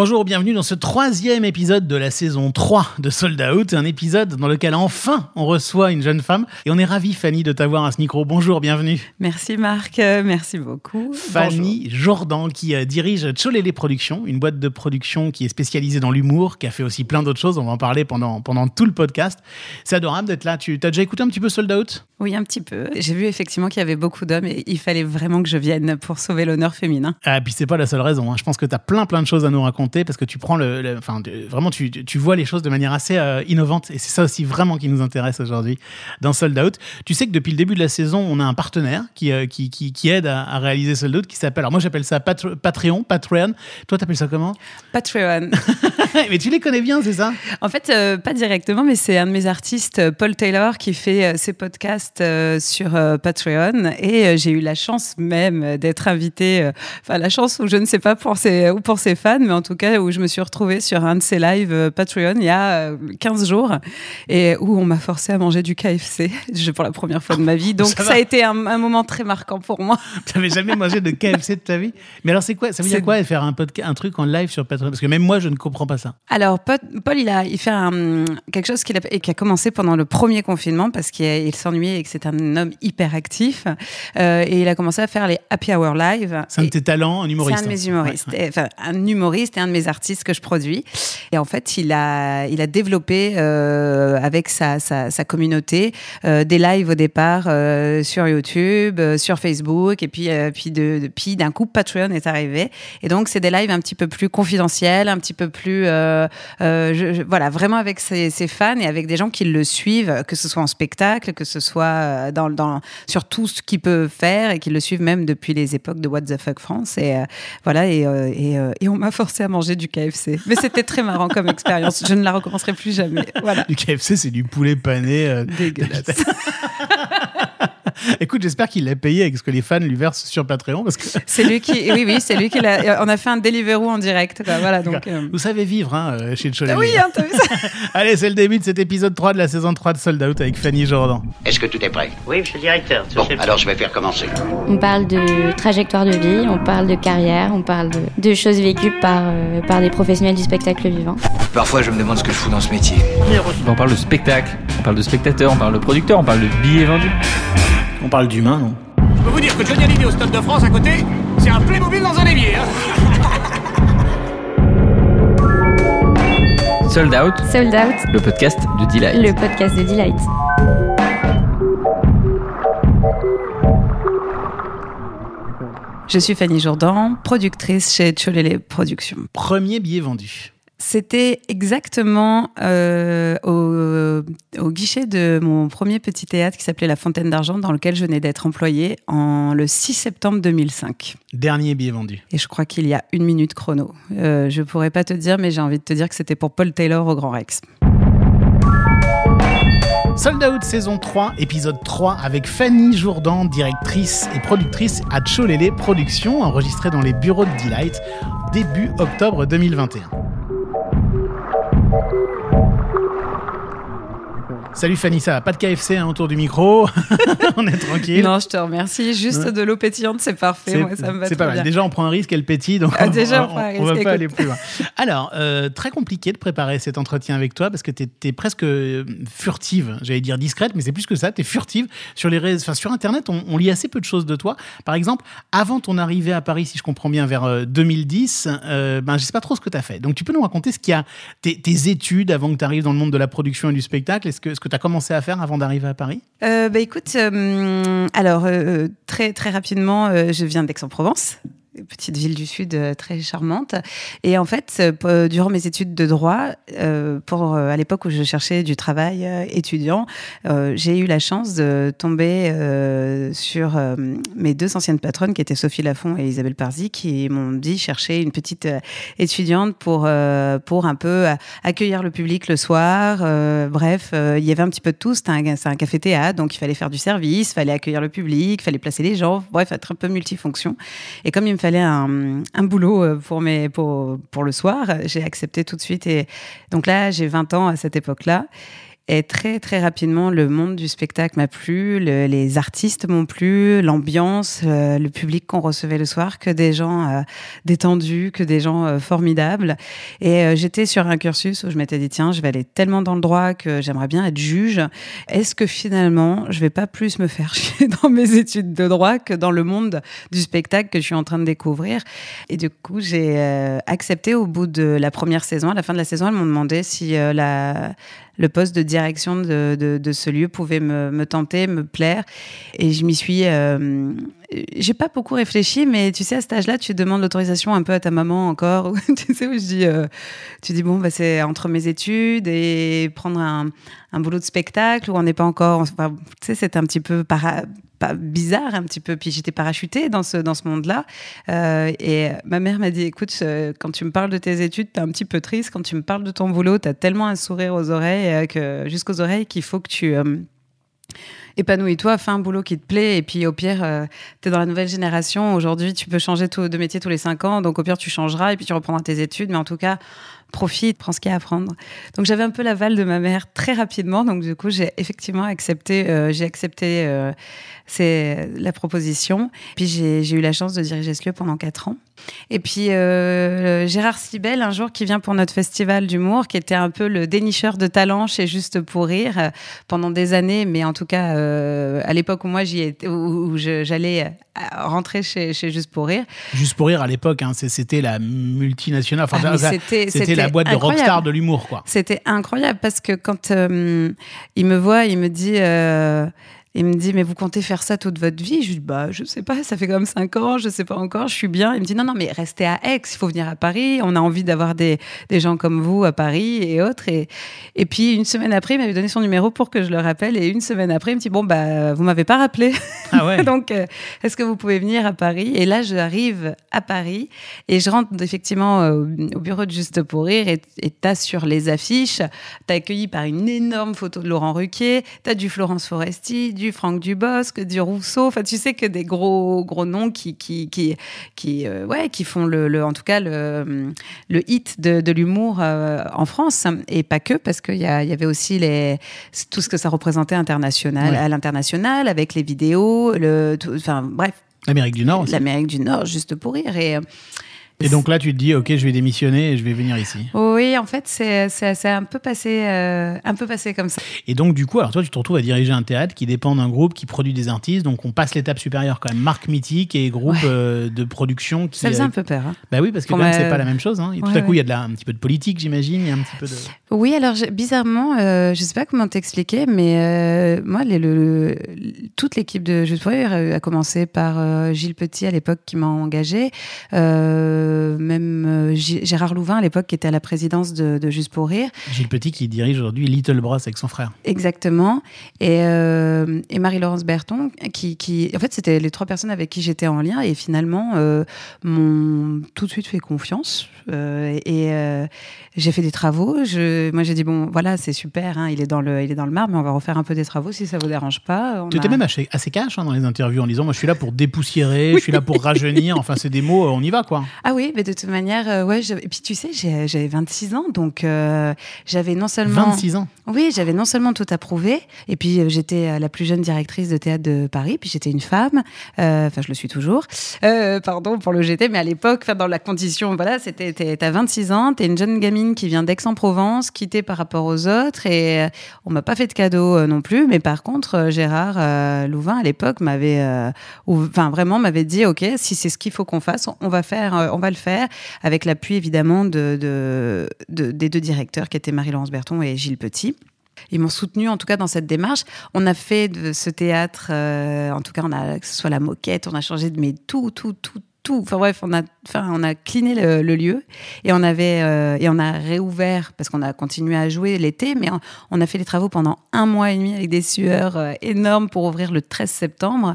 Bonjour, bienvenue dans ce troisième épisode de la saison 3 de Sold Out, un épisode dans lequel enfin on reçoit une jeune femme et on est ravi Fanny de t'avoir à ce micro. Bonjour, bienvenue. Merci Marc, euh, merci beaucoup. Fanny Jourdan qui euh, dirige Cholélé Productions, une boîte de production qui est spécialisée dans l'humour, qui a fait aussi plein d'autres choses, on va en parler pendant, pendant tout le podcast. C'est adorable d'être là, tu as déjà écouté un petit peu Sold Out? Oui, un petit peu. J'ai vu effectivement qu'il y avait beaucoup d'hommes et il fallait vraiment que je vienne pour sauver l'honneur féminin. Ah, et puis c'est pas la seule raison, hein. je pense que tu as plein plein de choses à nous raconter parce que tu prends le, enfin vraiment tu, tu, vois les choses de manière assez euh, innovante et c'est ça aussi vraiment qui nous intéresse aujourd'hui dans Sold Out. Tu sais que depuis le début de la saison, on a un partenaire qui, euh, qui, qui, qui, aide à, réaliser Sold Out qui s'appelle, alors moi j'appelle ça Patreon, Patreon. Toi t'appelles ça comment? Patreon. mais tu les connais bien, c'est ça? En fait, euh, pas directement, mais c'est un de mes artistes, Paul Taylor, qui fait ses podcasts sur Patreon et j'ai eu la chance même d'être invité, enfin la chance ou je ne sais pas pour ses, ou pour ses fans, mais en tout cas où je me suis retrouvée sur un de ces lives euh, Patreon il y a 15 euh, jours et où on m'a forcé à manger du KFC pour la première fois de ma vie. Donc ça, a été un, moment très marquant pour moi. Tu n'avais jamais mangé de KFC de ta vie? Mais alors c'est quoi? Ça veut dire quoi faire un, podcast, un truc en live sur Patreon? Parce que même moi je ne comprends pas ça. Alors Paul il a il fait un, quelque chose qu'il a, qui a commencé pendant le premier confinement parce qu'il s'ennuyait et que c'est un homme hyper actif euh, et il a commencé à faire les Happy Hour Live. C'est un de tes talents, un humoriste. C'est un de mes humoristes, enfin un humoriste un de mes artistes que je produis. Et en fait, il a, il a développé euh, avec sa, sa, communauté euh, des lives au départ euh, sur YouTube, sur Facebook, et puis, puis, de, puis d'un coup, Patreon est arrivé. Et donc, c'est des lives un petit peu plus confidentiels, un petit peu plus, voilà, vraiment avec ses, fans et avec des gens qui le suivent, que ce soit en spectacle, que ce soit dans, sur tout ce qu'il peut faire et qui le suivent même depuis les époques de What the Fuck France. Et voilà, et, et, et on m'a forcé à manger du KFC. Mais c'était très marrant comme expérience. Je ne la recommencerai plus jamais. Voilà. Du KFC, c'est du poulet pané. Euh, Dégueulasse. Écoute, j'espère qu'il l'a payé avec ce que les fans lui versent sur Patreon. Parce que... C'est lui qui, oui, oui, c'est lui qui l'a. On a fait un Deliveroo en direct. Voilà, donc, euh. Vous savez vivre hein, euh, chez Cholet. Oui, hein, as vu ça Allez, c'est le début de cet épisode 3 de la saison 3 de Sold Out avec Fanny Jordan. Est-ce que tout est prêt? Oui, monsieur le directeur. Bon, alors je vais faire commencer. On parle de trajectoire de vie, on parle de carrière, on parle de, de choses vécues par, euh, par des professionnels du spectacle vivant. Parfois, je me demande ce que je fous dans ce métier. On parle de spectacle, on parle de spectateur, on parle de producteur, on parle de billets vendus. On parle d'humain, non Je peux vous dire que Johnny Hallyday au Stade de France à côté, c'est un Playmobil dans un évier. Hein Sold Out. Sold Out. Le podcast de Delight. Le podcast de Delight. Je suis Fanny Jourdan, productrice chez Cholélé Productions. Premier billet vendu. C'était exactement euh, au, au, guichet de mon premier petit théâtre qui s'appelait La Fontaine d'Argent, dans lequel je venais d'être employée en le 6 septembre 2005. Dernier billet vendu. Et je crois qu'il y a une minute chrono. Euh, je pourrais pas te dire, mais j'ai envie de te dire que c'était pour Paul Taylor au Grand Rex. Sold Out saison 3, épisode 3, avec Fanny Jourdan, directrice et productrice à Cholélé Productions, enregistrée dans les bureaux de Delight début octobre 2021. Salut Fanny, ça va Pas de KFC hein, autour du micro On est tranquille. Non, je te remercie. Juste de l'eau pétillante, c'est parfait. ça me va C'est pas mal. Déjà, on prend un risque, elle pétille, donc ah, déjà, on, on, on, va pas aller plus loin. Alors, euh, très compliqué de préparer cet entretien avec toi parce que tu es, presque euh, furtive. J'allais dire discrète, mais c'est plus que ça. Tu es furtive. Sur, les réseaux, sur Internet, on, lit assez peu de choses de toi. Par exemple, avant ton arrivée à Paris, si je comprends bien, vers 2010, euh, ben, je sais pas trop ce que tu as fait. Donc, tu peux nous raconter ce qu'il y a, tes, tes, études avant que tu arrives dans le monde de la production et du spectacle? Est-ce que, est-ce que tu as commencé à faire avant d'arriver à Paris? Euh, bah, Écoute, euh, alors euh, très, très rapidement, je viens d'Aix-en-Provence petite ville du Sud euh, très charmante. Et en fait, euh, durant mes études de droit, euh, à l'époque où je cherchais du travail étudiant, j'ai eu la chance de tomber sur mes deux anciennes patronnes, qui étaient Sophie Lafont et Isabelle Parzi, qui m'ont dit chercher une petite étudiante pour pour un peu accueillir le public le soir. bref, il y avait un petit peu de tout. C'était un, un café théâtre, donc il fallait faire du service, il fallait accueillir le public, il fallait placer les gens. Bref, être un peu multifonction. Et comme il me fallait un, un, boulot euh, pour, mes, pour, pour le soir. J'ai accepté tout de suite. Et donc là, j'ai 20 ans à cette époque-là. Et très, très rapidement, le monde du spectacle m'a plu, le- les artistes m'ont plu, l'ambiance, euh, le public qu'on recevait le soir, que des gens euh, détendus, que des gens euh, formidables. Et j'étais sur un cursus où je m'étais dit, tiens, je vais aller tellement dans le droit que j'aimerais bien être juge. Est-ce que finalement, je vais pas plus me faire chier dans mes études de droit que dans le monde du spectacle que je suis en train de découvrir? Et du coup, j'ai accepté au bout de la première saison. À la fin de la saison, elles m'ont demandé si la, le poste de direction de, ce lieu pouvait me, me tenter, me plaire. Et je m'y suis. euh, j'ai pas beaucoup réfléchi, mais tu sais, à cet âge-là, tu demandes l'autorisation un peu à ta maman encore. tu sais, où je dis, euh, tu dis, bon, bah, c'est entre mes études et prendre un, un boulot de spectacle où on n'est pas encore. Tu sais, c'est un petit peu para- pas bizarre, un petit peu. Puis j'étais parachutée dans ce, dans ce monde-là. Euh, et ma mère m'a dit, écoute, euh, quand tu me parles de tes études, t'es un petit peu triste. Quand tu me parles de ton boulot, t'as tellement un sourire aux oreilles, euh, que, jusqu'aux oreilles, qu'il faut que tu. Épanouis-toi, fais un boulot qui te plaît, et puis au pire, euh, tu es dans la nouvelle génération. Aujourd'hui, tu peux changer de métier tous les cinq ans, donc au pire, tu changeras, et puis tu reprendras tes études, mais en tout cas, profite, prends ce qu'il y a à apprendre. Donc j'avais un peu l'aval de ma mère très rapidement, donc du coup, j'ai effectivement accepté, euh, j'ai accepté euh, la proposition. Puis j'ai eu la chance de diriger ce lieu pendant quatre ans. Et puis euh, Gérard Sibel, un jour, qui vient pour notre festival d'humour, qui était un peu le dénicheur de talent chez Juste pour rire euh, pendant des années, mais en tout cas euh, à l'époque où moi j'y étais, où, j'allais rentrer chez, chez Juste pour rire. Juste pour rire, à l'époque, hein, c'était la multinationale. Enfin, Ah, c'était- la boîte de rockstar de l'humour, quoi. C'était incroyable parce que quand il me voit, il me dit. Il me dit, mais vous comptez faire ça toute votre vie? Je lui dis, bah, je sais pas, ça fait comme cinq ans, je sais pas encore, je suis bien. Il me dit, non, non, mais restez à Aix, il faut venir à Paris, on a envie d'avoir des, des gens comme vous à Paris et autres. Et, et puis, une semaine après, il m'avait donné son numéro pour que je le rappelle. Et une semaine après, il me dit, bon, bah, vous m'avez pas rappelé. Ah ouais. Donc, euh, est-ce que vous pouvez venir à Paris? Et là, j'arrive à Paris et je rentre effectivement euh, au bureau de Juste pour Rire et et t'as sur les affiches, t'as accueilli par une énorme photo de Laurent Ruquier, t'as du Florence Foresti, du Franck Dubosc, du Rousseau. Enfin, tu sais que des gros gros noms qui qui qui qui euh, ouais qui font le, le- en tout cas le le hit de, de l'humour euh, en France et pas que parce qu'il y, y avait aussi les tout ce que ça représentait international Ouais. à l'international avec les vidéos le tout- enfin bref L'Amérique du Nord l'Amérique du Nord juste pour rire et euh, Et donc là, tu te dis, ok, je vais démissionner et je vais venir ici. oui en fait c'est c'est c'est un peu passé euh, un peu passé comme ça Et donc, du coup, alors toi, tu te retrouves à diriger un théâtre qui dépend d'un groupe qui produit des artistes. Donc, on passe l'étape supérieure quand même. Marque mythique et groupe Ouais. euh, de production qui. ça faisait euh, un peu peur hein. Bah oui, parce que quand même, c'est pas la même chose. Hein. Et tout à coup, il ouais. y a de la, un petit peu de politique, j'imagine. Un petit peu de. Oui, alors bizarrement, euh, je sais pas comment t'expliquer, mais moi, les- le, le- toute l'équipe de pour Rire euh, a commencé par Gilles Petit à l'époque qui m'a engagé, euh, même euh, Gérard Louvain à l'époque qui était à la présidence de, de Juste pour Rire, Gilles Petit qui dirige aujourd'hui Little Bros avec son frère. exactement, et, euh, et Marie-Laurence Berton qui, qui, en fait, c'était les trois personnes avec qui j'étais en lien et finalement euh, m'ont tout de suite fait confiance euh, et euh, j'ai fait des travaux. Je, moi, j'ai dit bon, voilà, c'est super, hein, il est dans le, il est dans le marbre, mais on va refaire un peu des travaux si ça vous dérange pas. Tu étais a- même assez, assez cash hein, dans les interviews en disant Moi, je suis là pour dépoussiérer, je suis là pour rajeunir. Enfin, c'est des mots, euh, on y va, quoi. Ah oui, mais de toute manière, euh, ouais. je- Et puis tu sais, j'avais 26 ans, donc euh, j'avais non seulement 26 ans. Oui, j'avais non seulement tout approuvé, et puis euh, j'étais la plus jeune directrice de théâtre de Paris, puis j'étais une femme, enfin je le suis toujours, pardon pour le GT, mais à l'époque, dans la condition, voilà, c'était, t'as 26 ans, t'es une jeune gamine qui vient d'Aix-en-Provence, quittée par rapport aux autres, et on m'a pas fait de cadeau non plus, mais par contre, Gérard Louvain à l'époque m'avait, enfin vraiment m'avait dit, ok, si c'est ce qu'il faut qu'on fasse, on va faire, on va le faire, avec l'appui évidemment de, de- de- des deux directeurs qui étaient Marie-Laurence Berton et Gilles Petit. Ils m'ont soutenu en tout cas dans cette démarche. On a fait ce théâtre, euh, en tout cas, on a que ce soit la moquette, on a changé de mais tout, tout, tout, tout. Enfin bref, on a, enfin, on a cliné le, lieu et on avait euh, et on a réouvert parce qu'on a continué à jouer l'été, mais on, on a fait les travaux pendant un mois et demi avec des sueurs euh, énormes pour ouvrir le 13 septembre.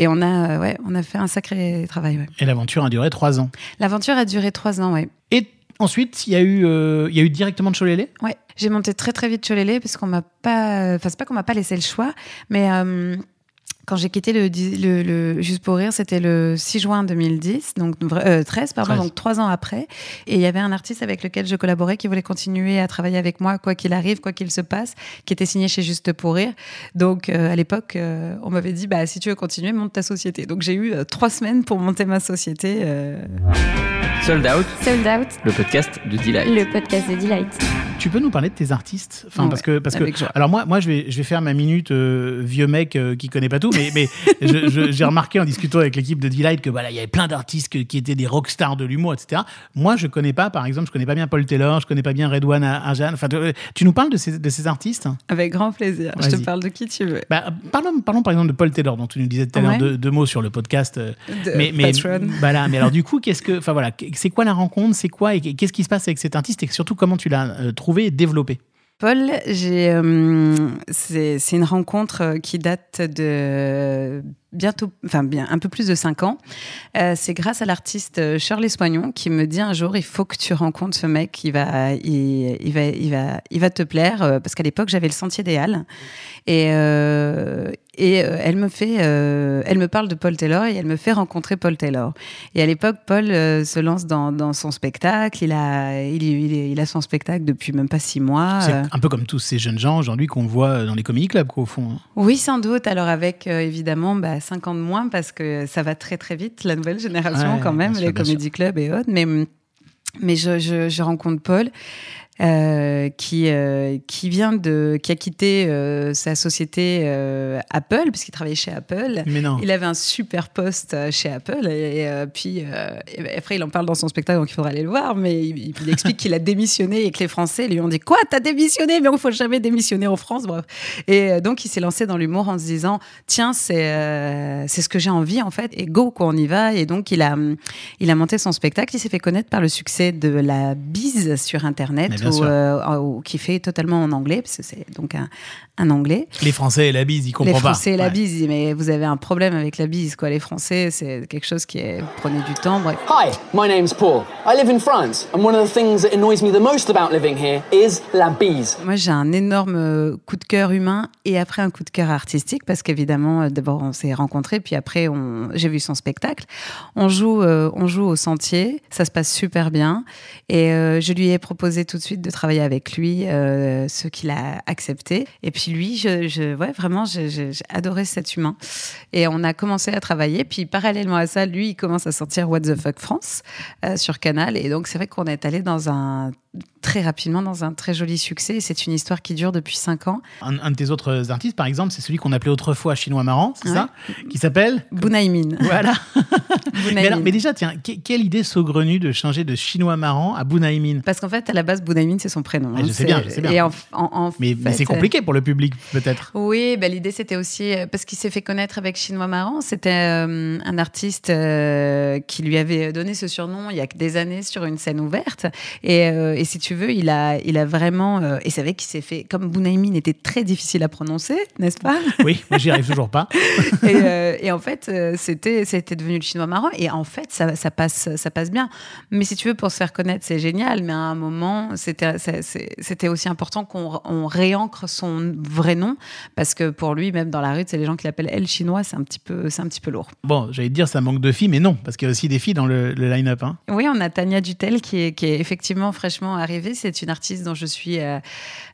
Et on a, euh, ouais, on a fait un sacré travail. ouais. Et l'aventure a duré 3 ans. L'aventure a duré trois ans, ouais. Et ensuite, il y, a eu, euh, il y a eu directement de Cholélé Ouais, j'ai monté très très vite Cholélé parce qu'on m'a pas, enfin c'est pas qu'on m'a pas laissé le choix, mais euh, quand j'ai quitté le, di- le, le Juste pour rire, c'était le 6 juin 2010, donc vra- euh, 13, pardon, 13. donc trois ans après. Et il y avait un artiste avec lequel je collaborais qui voulait continuer à travailler avec moi, quoi qu'il arrive, quoi qu'il se passe, qui était signé chez Juste pour rire. Donc euh, à l'époque, euh, on m'avait dit, bah, si tu veux continuer, monte ta société. Donc j'ai eu trois semaines pour monter ma société. Euh, Sold Out, Sold Out, le podcast de Delight. le podcast de Delight. Tu peux nous parler de tes artistes? Enfin, Ouais, parce que, parce que alors moi, moi, je vais, je vais faire ma minute euh, vieux mec euh, qui connaît pas tout, mais, mais j'ai remarqué en discutant avec l'équipe de Delight que voilà, il y avait plein d'artistes qui étaient des rockstars de l'humour, etc. Moi, je connais pas, par exemple, je connais pas bien Paul Taylor, je connais pas bien Redouane Arjan. Enfin, tu, tu nous parles de ces, de ces artistes? Avec grand plaisir. Je te parle de qui tu veux. bah, parlons, parlons par exemple de Paul Taylor, dont tu nous disais tout à l'heure deux, deux mots sur le podcast. euh, De mais, mais, Patreon. voilà, mais alors du coup, qu'est-ce que, enfin voilà, c'est quoi la rencontre, c'est quoi et qu'est-ce qui se passe avec cet artiste et surtout comment tu l'as euh, trouvé et développé? Paul, euh, c'est c'est une rencontre euh, qui date de bientôt, enfin bien un peu plus de cinq ans. Euh, c'est grâce à l'artiste euh, Shirley Soignon qui me dit un jour il faut que tu rencontres ce mec, il va, il, il va, il va, il va te plaire euh, parce qu'à l'époque j'avais le Sentier des Halles et euh, et elle me fait, euh, elle me parle de Paul Taylor et elle me fait rencontrer Paul Taylor. Et à l'époque, Paul euh, se lance dans, dans son spectacle. Il a, il, il, il a son spectacle depuis même pas six mois. C'est un peu comme tous ces jeunes gens aujourd'hui qu'on voit dans les comedy clubs, quoi, au fond. oui, sans doute. Alors avec euh, évidemment bah, 5 ans de moins parce que ça va très très vite, la nouvelle génération Ouais, quand même, sûr, les comédie clubs et autres. Mais, mais je, je, je rencontre Paul. Euh, qui euh, qui vient de qui a quitté euh, sa société euh, Apple parce qu'il travaillait chez Apple. Mais non. il avait un super poste euh, chez Apple et, euh, puis euh, et après il en parle dans son spectacle donc il faudra aller le voir mais il, il explique qu'il a démissionné et que les Français lui ont dit quoi t'as démissionné? Mais il faut jamais démissionner en France bref. Et donc il s'est lancé dans l'humour en se disant tiens c'est euh, c'est ce que j'ai envie en fait et go quoi on y va. Et donc il a il a monté son spectacle. Il s'est fait connaître par le succès de la bise sur internet Sûr. euh, où- qui fait totalement en anglais parce que c'est donc un, un anglais Les Français et la bise, ils les comprennent pas. Français et la Ouais. bise, mais vous avez un problème avec la bise, quoi. Les Français, c'est quelque chose qui est prenez du temps, bref. Hi, my name's Paul. I live in France, and one of the things that annoys me the most about living here is la bise. Moi, j'ai un énorme euh, coup de cœur humain et après un coup de cœur artistique parce qu'évidemment, euh, d'abord on s'est rencontrés, puis après on... j'ai vu son spectacle. On joue, euh, on joue au Sentier, ça se passe super bien et euh, je lui ai proposé tout de suite de travailler avec lui, euh, ce qu'il a accepté. Et puis lui, je, je ouais, vraiment, j'ai adoré cet humain et on a commencé à travailler. Puis parallèlement à ça, lui, il commence à sortir What the fuck France euh, sur Canal et donc c'est vrai qu'on est allé dans un très rapidement dans un très joli succès. C'est une histoire qui dure depuis cinq ans. Un, un de tes autres artistes, par exemple, c'est celui qu'on appelait autrefois chinois marrant, c'est Ouais. ça? Qui s'appelle Bunaimin. Voilà. Mais, alors, mais déjà, tiens, que- quelle idée saugrenue de changer de chinois marrant à Bunaimin Parce qu'en fait, à la base, Bunaimin, c'est son prénom. Hein. je sais bien, je sais bien. Et en, en- en Mais, c'est compliqué pour le public, peut-être. Oui, bah, l'idée c'était aussi euh, parce qu'il s'est fait connaître avec Chinois Marrant. C'était euh, un artiste euh, qui lui avait donné ce surnom il y a des années sur une scène ouverte. Et, euh, et si tu veux, il a, il a vraiment. et c'est vrai qu'il s'est fait. Comme Bunaimin était très difficile à prononcer, n'est-ce pas? Oui, j'y arrive toujours pas. et, et en fait, c'était, c'était devenu le chinois marrant. Et en fait, ça, ça, passe, ça passe bien. Mais si tu veux, pour se faire connaître, c'est génial. Mais à un moment, c'était, aussi important qu'on on réancre son vrai nom. Parce que pour lui, même dans la rue, c'est les gens qui l'appellent elle chinois, c'est un petit peu, un petit peu lourd. Bon, j'allais dire, ça manque de filles, mais non, parce qu'il y a aussi des filles dans le, le line-up. hein. Oui, on a Tania Dutel qui est, qui est effectivement fraîchement arrivée. C'est une artiste dont je suis euh,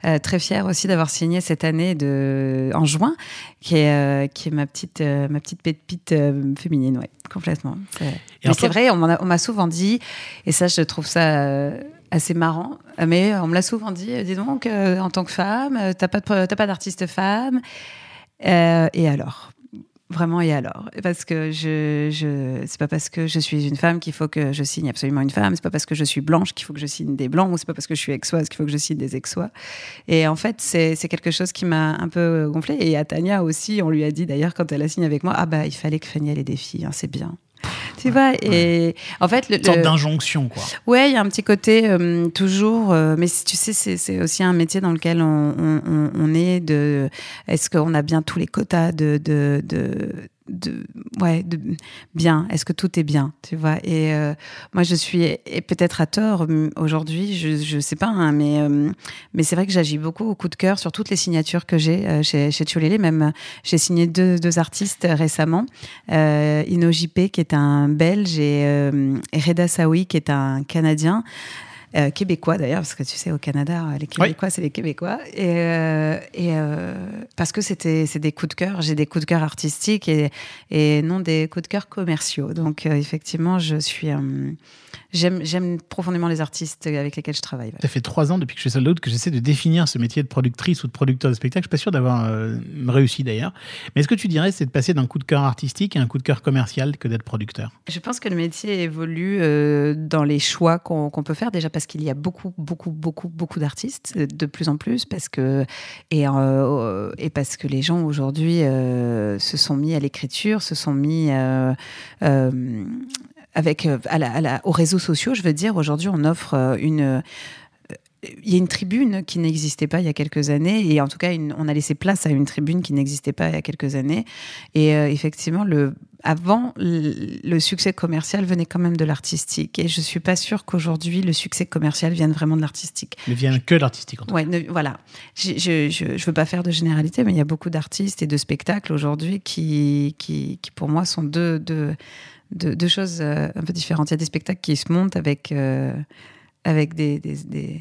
euh, très fière aussi d'avoir signé cette année de, en juin, qui est, euh, qui est ma petite, ma petite pépite féminine, ouais, complètement. C'est- Mais c'est vrai, on m'a souvent dit, et ça, je trouve ça euh, assez marrant, mais on me l'a souvent dit, euh, dis donc, euh, en tant que femme, euh, t'as pas, de- t'as pas d'artiste femme. Euh, et alors? Vraiment, et alors? Parce que je, je c'est pas parce que je suis une femme qu'il faut que je signe absolument une femme. C'est pas parce que je suis blanche qu'il faut que je signe des blancs. Ou c'est pas parce que je suis exoise qu'il faut que je signe des exois. Et en fait, c'est c'est quelque chose qui m'a un peu gonflé. Et à Tania aussi, on lui a dit d'ailleurs quand elle a signé avec moi, ah bah il fallait que Fanny ait des filles, hein, c'est bien. Tu vois Et en fait, le, Une sorte le- d'injonction, quoi. Ouais, il y a un petit côté euh, toujours, euh, mais si tu sais, c'est c'est aussi un métier dans lequel on, on- on- on est de. Est-ce qu'on a bien tous les quotas de, de, de de ouais de bien. Est-ce que tout est bien tu vois? Et euh, moi je suis et peut-être à tort hum, aujourd'hui je je sais pas hein, mais euh, mais c'est vrai que j'agis beaucoup au coup de cœur sur toutes les signatures que j'ai euh, chez chez Tcholélé même euh, j'ai signé deux, deux artistes récemment. Euh, Ino JP qui est un belge et, euh, et Reda Saoui qui est un canadien euh, québécois d'ailleurs, parce que tu sais, au Canada, les Québécois, c'est les Québécois. Et, euh, et euh, parce que c'était, c'est des coups de cœur, j'ai des coups de cœur artistiques et, et non des coups de cœur commerciaux. Donc, euh, effectivement, je suis. euh, j'aime, j'aime profondément les artistes avec lesquels je travaille. Ça fait trois ans depuis que je suis soldat que j'essaie de définir ce métier de productrice ou de producteur de spectacle. Je suis pas sûr d'avoir euh, réussi d'ailleurs. Mais est-ce que tu dirais c'est de passer d'un coup de cœur artistique à un coup de cœur commercial que d'être producteur? Je pense que le métier évolue euh, dans les choix qu'on qu'on peut faire, déjà parce qu'il y a beaucoup, beaucoup, beaucoup, beaucoup d'artistes, euh, de plus en plus, parce que, et, euh, et parce que les gens aujourd'hui euh, se sont mis à l'écriture, se sont mis euh, euh, avec, euh, à la- à aux réseaux sociaux, je veux dire. Aujourd'hui, on offre euh, une. Il y a une tribune qui n'existait pas il y a quelques années, et en tout cas, une- on a laissé place à une tribune qui n'existait pas il y a quelques années. Et euh, effectivement, le, avant, le, le succès commercial venait quand même de l'artistique. Et je suis pas sûre qu'aujourd'hui, le succès commercial vienne vraiment de l'artistique. Ne vient que de l'artistique en tout cas. Ne- voilà. Je, je veux pas faire de généralité, mais il y a beaucoup d'artistes et de spectacles aujourd'hui qui, qui, qui, pour moi, sont deux, deux, deux, deux choses euh, un peu différentes. Il y a des spectacles qui se montent avec, euh, avec des, des, des,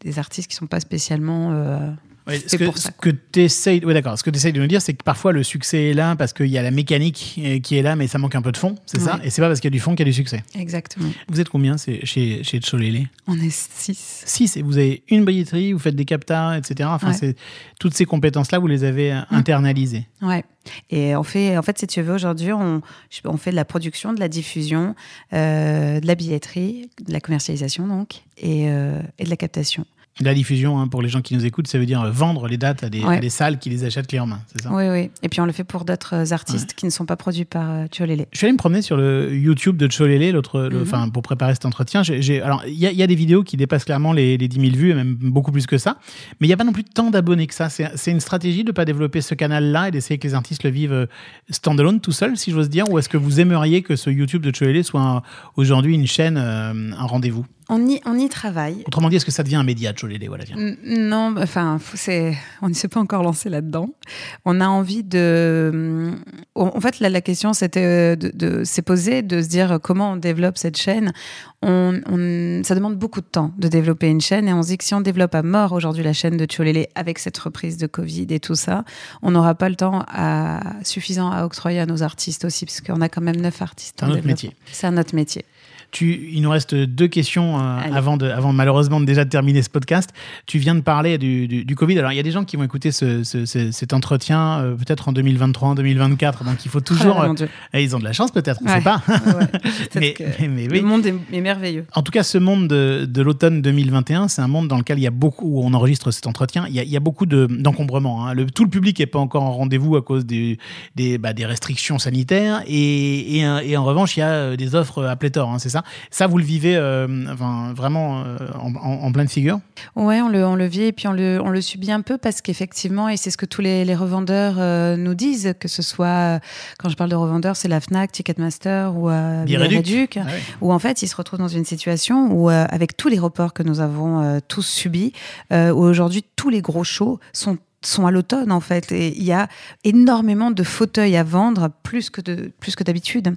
des artistes qui sont pas spécialement. Ce que, pour ça, ce que t'essayes- ouais, d'accord. Ce que tu essayes de nous dire, c'est que parfois le succès est là parce qu'il y a la mécanique euh, qui est là, mais ça manque un peu de fond, c'est ça. Et c'est pas parce qu'il y a du fond qu'il y a du succès. Exactement. Vous êtes combien chez, chez Tcholélé On est six. 6 et vous avez une billetterie, vous faites des captas, etc. Enfin, Ouais. toutes ces compétences-là, vous les avez euh, internalisées. Ouais. Et on fait, en fait, si tu veux, aujourd'hui, on, fait de la production, de la diffusion, euh, de la billetterie, de la commercialisation, donc, et, euh, et de la captation. La diffusion, hein, pour les gens qui nous écoutent, ça veut dire euh, vendre les dates à des, Ouais. à des salles qui les achètent clé en main, c'est ça? Oui, oui. Et puis, on le fait pour d'autres artistes qui ne sont pas produits par euh, Tcholélé. Je suis allé me promener sur le YouTube de Cholélé, l'autre, le- Mhm. pour préparer cet entretien. Alors, il y, a- il y a des vidéos qui dépassent clairement les, les 10 000 vues, et même beaucoup plus que ça. Mais il n'y a pas non plus tant d'abonnés que ça. C'est une stratégie de ne pas développer ce canal-là et d'essayer que les artistes le vivent euh, standalone, tout seul, si j'ose dire. Ou est-ce que vous aimeriez que ce YouTube de Cholélé soit un- aujourd'hui une chaîne, euh, un rendez-vous? On y, on y travaille. Autrement dit, est-ce que ça devient un média, Cholélé Non, enfin, c'est, on ne s'est pas encore lancé là-dedans. On a envie de. En en fait, la, la question c'était de, de s'est posée de se dire comment on développe cette chaîne. On, on- ça demande beaucoup de temps de développer une chaîne et on se dit que si on développe à mort aujourd'hui la chaîne de Tcholélé avec cette reprise de Covid et tout ça, on n'aura pas le temps à, suffisant à octroyer à nos artistes aussi, parce qu'on a quand même neuf artistes. C'est un autre métier. C'est un autre métier. Tu, il nous reste deux questions euh, avant, de, avant malheureusement de déjà de terminer ce podcast. Tu viens de parler du, du, du Covid. Alors, il y a des gens qui vont écouter ce, ce- ce- cet entretien euh, peut-être en 2023, en 2024. Donc, il faut toujours. Oh là, euh, ils ont de la chance, peut-être, on ne Ouais. sait pas. Ouais, mais, que mais- mais oui. Le monde est, est merveilleux. En tout cas, ce monde de, de l'automne 2021, c'est un monde dans lequel il y a beaucoup, où on enregistre cet entretien, il y a, il y a beaucoup de- d'encombrements. hein. Tout le public n'est pas encore en rendez-vous à cause des, des, bah, des restrictions sanitaires. Et, et, et en revanche, il y a des offres à pléthore, hein, c'est ça? Ça, vous le vivez euh, enfin, vraiment euh, en, en- en pleine figure Ouais, on le, on le vit et puis on le, on le subit un peu parce qu'effectivement, et c'est ce que tous les, les revendeurs euh, nous disent, que ce soit, quand je parle de revendeurs, c'est la FNAC, Ticketmaster ou euh, Bireduc. Ah où en fait, ils se retrouvent dans une situation où, avec tous les reports que nous avons tous subis, où aujourd'hui, tous les gros shows sont sont à l'automne en fait. Et il y a énormément de fauteuils à vendre plus que de plus que d'habitude.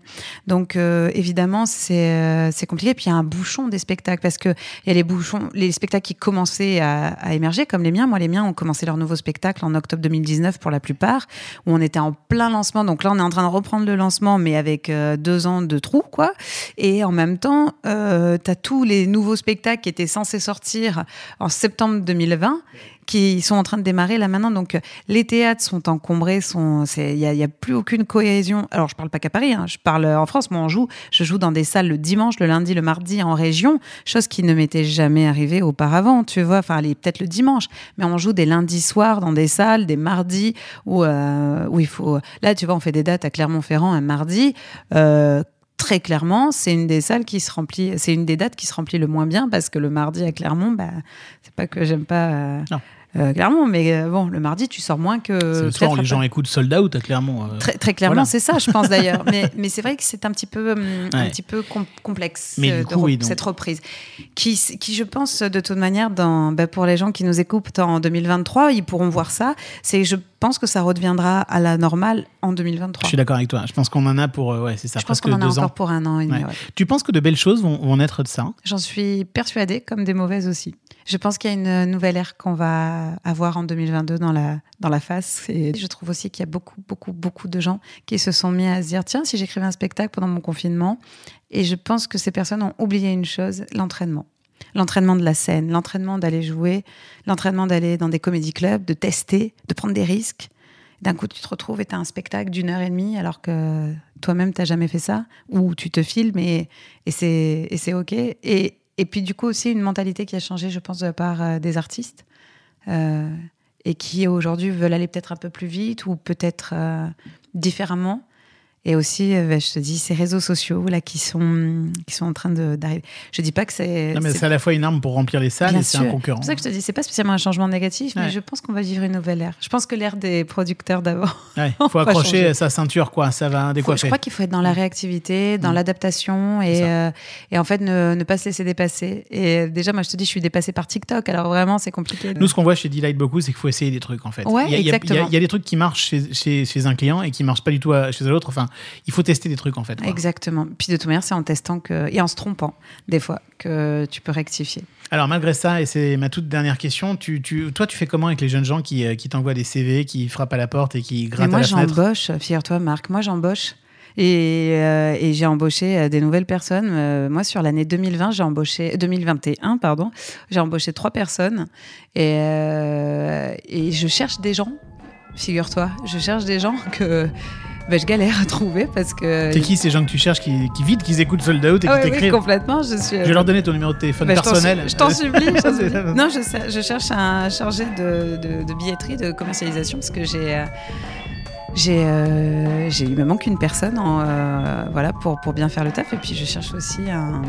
Donc euh, évidemment c'est euh, c'est compliqué. Puis il y a un bouchon des spectacles parce que il y a les bouchons les spectacles qui commençaient à, à émerger comme les miens. Moi les miens ont commencé leur nouveau spectacle en octobre 2019 pour la plupart où on était en plein lancement. Donc là on est en train de reprendre le lancement mais avec euh, deux ans de trou quoi. Et en même temps euh, tu as tous les nouveaux spectacles qui étaient censés sortir en septembre 2020 qui sont en train de démarrer là maintenant. Donc, les théâtres sont encombrés, sont, il y a, a plus aucune cohésion. Alors, je parle pas qu'à Paris, hein, je parle euh, en France. Moi, on joue, je joue dans des salles le dimanche, le lundi, le mardi en région, chose qui ne m'était jamais arrivée auparavant, tu vois. Enfin, peut-être le dimanche, mais on joue des lundis soirs dans des salles, des mardis où, euh, où il faut. Là, tu vois, on fait des dates à Clermont-Ferrand un mardi. Euh, Très clairement, c'est une des salles qui se remplit, c'est une des dates qui se remplit le moins bien parce que le mardi à Clermont, bah, c'est pas que j'aime pas euh. Euh, clairement, mais euh, bon, le mardi, tu sors moins que. C'est le soir où les gens écoutent Sold Out, clairement. euh, Très, très clairement, Voilà. c'est ça, je pense d'ailleurs. mais mais c'est vrai que c'est un petit peu, hum, un petit peu com- complexe Mais euh, du de coup, re- oui, donc- cette reprise, qui, qui je pense de toute manière, dans, bah, pour les gens qui nous écoutent en 2023, ils pourront voir ça. C'est, je pense que ça redeviendra à la normale en 2023. Je suis d'accord avec toi. Je pense qu'on en a pour, ouais, c'est ça, Je pense qu'on en a deux encore ans. pour un an et demi. Ouais. ouais. Tu penses que de belles choses vont, vont naître de ça? J'en suis persuadée, comme des mauvaises aussi. Je pense qu'il y a une nouvelle ère qu'on va avoir en 2022 dans la, dans la face. Et je trouve aussi qu'il y a beaucoup, beaucoup, beaucoup de gens qui se sont mis à se dire tiens, si j'écrivais un spectacle pendant mon confinement. Et je pense que ces personnes ont oublié une chose l'entraînement. L'entraînement de la scène, l'entraînement d'aller jouer, l'entraînement d'aller dans des comédie clubs, de tester, de prendre des risques. D'un coup, tu te retrouves et tu as un spectacle d'une heure et demie alors que toi-même, tu n'as jamais fait ça. Ou tu te filmes et, et c'est OK. Et, et puis, du coup, aussi une mentalité qui a changé, je pense, de la part euh, des artistes. Euh, et qui aujourd'hui veulent aller peut-être un peu plus vite ou peut-être euh, différemment. Et aussi, euh, bah, je te dis, ces réseaux sociaux là qui sont, qui sont en train d'arriver. Je dis pas que c'est. Non, mais c'est- à la fois une arme pour remplir les salles Bien et c'est un concurrent. C'est pour ça que je te dis, c'est pas spécialement un changement négatif, mais je pense qu'on va vivre une nouvelle ère. Je pense que l'ère des producteurs d'avant. Il faut accrocher changer. sa ceinture, quoi. Ça va Faut- décoiffer. je crois qu'il faut être dans la réactivité, dans Mm. l'adaptation et, euh, et en fait ne, ne pas se laisser dépasser. Et déjà, moi, je te dis, je suis dépassée par TikTok, alors vraiment, c'est compliqué. Nous, ce qu'on voit chez Delight beaucoup, c'est qu'il faut essayer des trucs, en fait. Ouais, il, y a, y a- il y a- exactement. il y a des trucs qui marchent chez, chez, chez un client et qui marchent pas du tout chez l'autre. Enfin, il faut tester des trucs, en fait. quoi. Exactement. Puis de toute manière, c'est en testant que, et en se trompant, des fois, que tu peux rectifier. Alors, malgré ça, et c'est ma toute dernière question, tu, tu, toi, tu fais comment avec les jeunes gens qui, euh, qui t'envoient des CV, qui frappent à la porte et qui grattent moi, à la fenêtre? j'embauche, figure-toi, Marc, moi, j'embauche. Et, euh, et j'ai embauché euh, des nouvelles personnes. Euh, moi, sur l'année 2020, j'ai embauché 2021, pardon, j'ai embauché trois personnes. Et, euh, et je cherche des gens. Figure-toi, je cherche des gens que ben, je galère à trouver parce que. T'es qui ces gens que tu cherches qui, qui vite, qu'ils écoutent Sold Out et Ah qui oui, t'écrivent complètement. Je suis. Je vais leur donner ton numéro de téléphone Bah, personnel. Je t'en supplie. je t'en C'est- supplie. non, je, je cherche un chargé de, de- de billetterie, de commercialisation, parce que j'ai. J'ai, euh, j'ai- il me manque une personne en, euh, voilà, pour, pour bien faire le taf. Et puis, je cherche aussi un,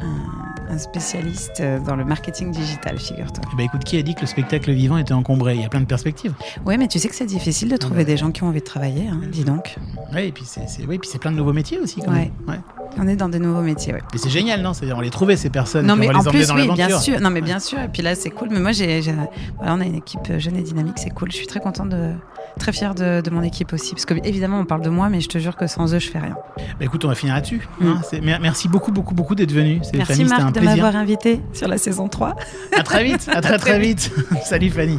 un- un spécialiste dans le marketing digital, figure-toi. Ben, écoute, qui a dit que le spectacle vivant était encombré? Il y a plein de perspectives. Oui, mais tu sais que c'est difficile de trouver Ouais. des gens qui ont envie de travailler, hein, dis donc. Ouais, et puis c'est c'est- ouais, puis c'est plein de nouveaux métiers aussi. Quand Ouais. même. On est dans des nouveaux métiers, ouais. Et c'est génial, non? C'est-à-dire, on les trouver ces personnes. Non mais on en les plus dans oui bien sûr non mais bien sûr et puis là c'est cool mais moi j'ai voilà, on a une équipe jeune et dynamique c'est cool je suis très contente de très fière de, de mon équipe aussi parce que évidemment on parle de moi mais je te jure que sans eux je fais rien Bah, écoute, on va finir là-dessus. Mm. hein. Merci beaucoup, beaucoup, beaucoup d'être venu. merci Fanny, c'était un Marc de m'avoir invité sur la saison 3 À très vite. À très, très vite. Salut Fanny.